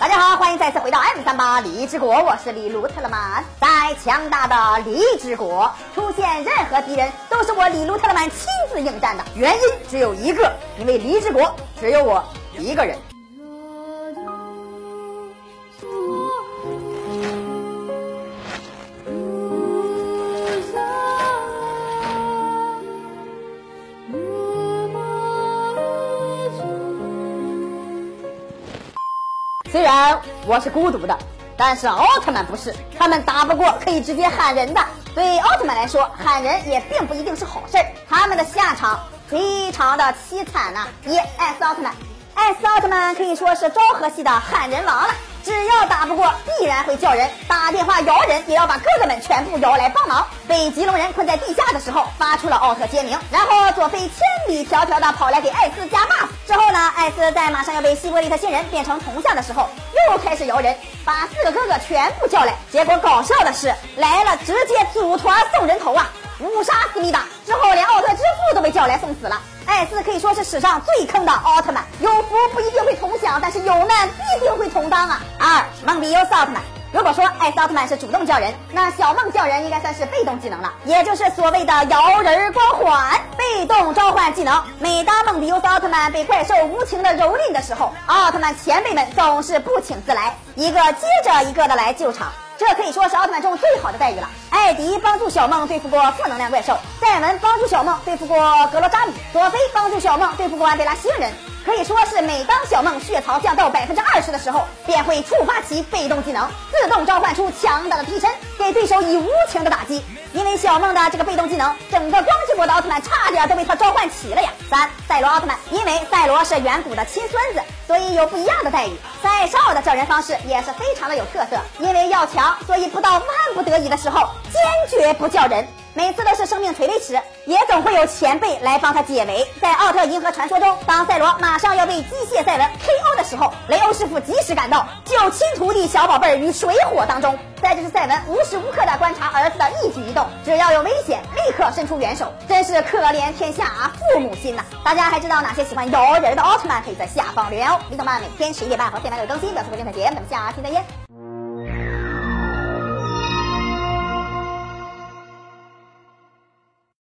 大家好，欢迎再次回到 M 三八李之国，我是李卢特勒曼。在强大的李之国，出现任何敌人都是我李卢特勒曼亲自应战的，原因只有一个，因为李之国只有我一个人。虽然我是孤独的，但是奥特曼不是，他们打不过可以直接喊人的。对奥特曼来说，喊人也并不一定是好事儿，他们的下场非常的凄惨呐。一，艾斯奥特曼，艾斯奥特曼可以说是昭和系的喊人王了。只要打不过，必然会叫人打电话摇人，也要把哥哥们全部摇来帮忙。被吉隆人困在地下的时候，发出了奥特揭明，然后佐菲千里迢迢的跑来给艾斯加 buff。之后呢，艾斯在马上要被希伯利特星人变成铜像的时候，又开始摇人，把四个哥哥全部叫来。结果搞笑的是，来了直接组团送人头啊！五杀思密达之后，连奥特之父都被叫来送死了。艾斯可以说是史上最坑的奥特曼，有福不一定会同享，但是有难必定会同当啊。二，梦比优斯奥特曼。如果说艾斯奥特曼是主动叫人，那小梦叫人应该算是被动技能了，也就是所谓的摇人光环，被动召唤技能。每当梦比优斯奥特曼被怪兽无情的蹂躏的时候，奥特曼前辈们总是不请自来，一个接着一个的来救场。这可以说是奥特曼中最好的待遇了。艾迪帮助小梦对付过负能量怪兽，赛文帮助小梦对付过格罗扎米，佐菲帮助小梦对付过安德拉星人。可以说是每当小梦血槽降到百分之二十的时候，便会触发其被动技能，自动召唤出强大的替身，给对手以无情的打击。因为小梦的这个被动技能，整个光之国的奥特曼差点都被他召唤齐了呀。三，赛罗奥特曼，因为赛罗是远古的亲孙子，所以有不一样的待遇。赛少的叫人方式也是非常的有特色，因为要强，所以不到万不得已的时候，坚决不叫人。每次都是生命垂危时，也总会有前辈来帮他解围。在奥特银河传说中，当赛罗马上要被机械赛文 KO 的时候，雷欧师傅及时赶到，救亲徒弟小宝贝儿于水火当中。再就是赛文无时无刻的观察儿子的一举一动，只要有危险，立刻伸出援手，真是可怜天下父母心呐！大家还知道哪些喜欢摇人的奥特曼？可以在下方留言哦。李动漫每天十一点半和现在有更新，表示不见不节，咱们下期再见。